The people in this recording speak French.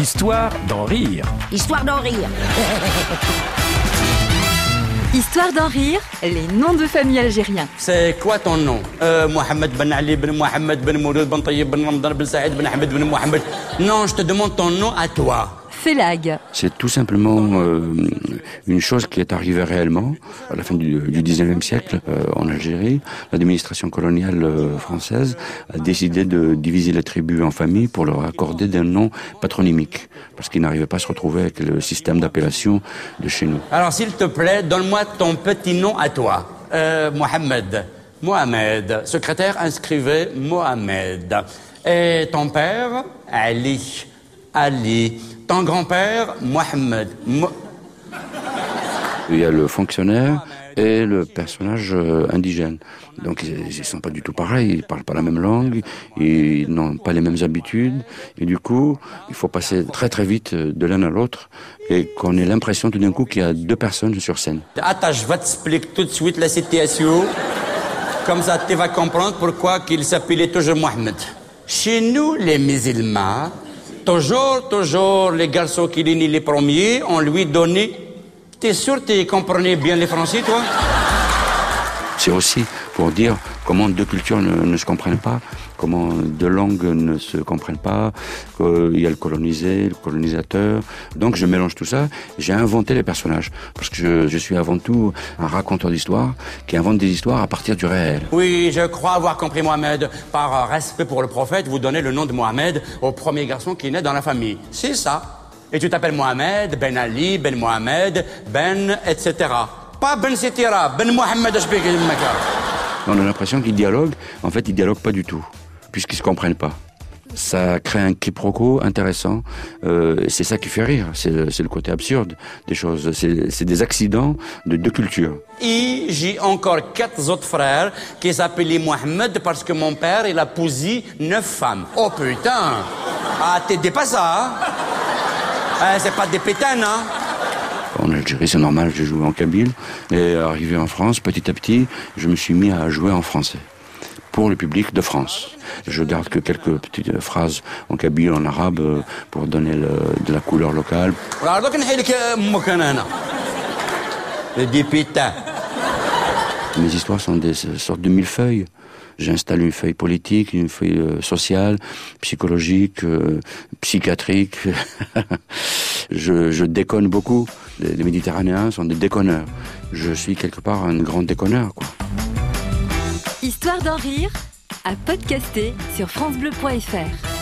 Histoire d'en rire. Histoire d'en rire. Histoire d'en rire, les noms de famille algériens. C'est quoi ton nom? Euh, Mohamed Ben Ali Ben Mohamed Ben Mouloud Ben Tayyib Ben Ramadan Ben Saïd Ben Ahmed Ben Mohamed. Non, je te demande ton nom à toi. Félag. C'est tout simplement euh, une chose qui est arrivée réellement à la fin du, du 19e siècle euh, en Algérie. L'administration coloniale euh, française a décidé de diviser les tribus en familles pour leur accorder des noms patronymiques parce qu'ils n'arrivaient pas à se retrouver avec le système d'appellation de chez nous. Alors, s'il te plaît, donne-moi ton petit nom à toi. Euh, Mohamed. Mohamed. Secrétaire, inscrivez Mohamed. Et ton père Ali. Ali. Ton grand-père Mohamed. Mo- Il y a le fonctionnaire et le personnage euh, indigène. Donc ils ne sont pas du tout pareils, ils parlent pas la même langue, ils n'ont pas les mêmes habitudes, et du coup, il faut passer très très vite euh, de l'un à l'autre, et qu'on ait l'impression tout d'un coup qu'il y a deux personnes sur scène. Attends, je vais t'expliquer tout de suite la situation. Comme ça, tu vas comprendre pourquoi qu'il s'appelait toujours Mohamed. Chez nous, les musulmans, toujours, toujours, les garçons qui nés les premiers, on lui donnait... T'es sûr que tu comprenais bien les français, toi? C'est aussi pour dire comment deux cultures ne, se comprennent pas, comment deux langues ne se comprennent pas, qu'il y a le colonisé, le colonisateur. Donc je mélange tout ça, j'ai inventé les personnages, parce que je, suis avant tout un raconteur d'histoires qui invente des histoires à partir du réel. Oui, je crois avoir compris Mohamed. Par respect pour le prophète, vous donnez le nom de Mohamed au premier garçon qui naît dans la famille. C'est ça. Et tu t'appelles Mohamed, Ben Ali, Ben Mohamed, Ben, etc. Pas Ben Sitira, Ben Mohamed Ashbek On a l'impression qu'ils dialoguent, en fait ils dialoguent pas du tout, puisqu'ils se comprennent pas. Ça crée un quiproquo intéressant. Euh, c'est ça qui fait rire. C'est le, côté absurde des choses. C'est des accidents de deux cultures. Et j'ai encore quatre autres frères qui s'appelaient Mohamed parce que mon père, il a posé neuf femmes. Oh putain Ah, t'es pas ça, hein? Ah, C'est pas des pétanes, hein? En Algérie, c'est normal, j'ai joué en kabyle. Et arrivé en France, petit à petit, je me suis mis à jouer en français pour le public de France. Je garde que quelques petites phrases en kabyle, en arabe, euh, pour donner de la couleur locale. Mes histoires sont des sortes de millefeuilles. J'installe une feuille politique, une feuille euh, sociale, psychologique, euh, psychiatrique. je, déconne beaucoup. Les, Méditerranéens sont des déconneurs. Je suis quelque part un grand déconneur. Histoire d'en rire, à podcaster sur FranceBleu.fr.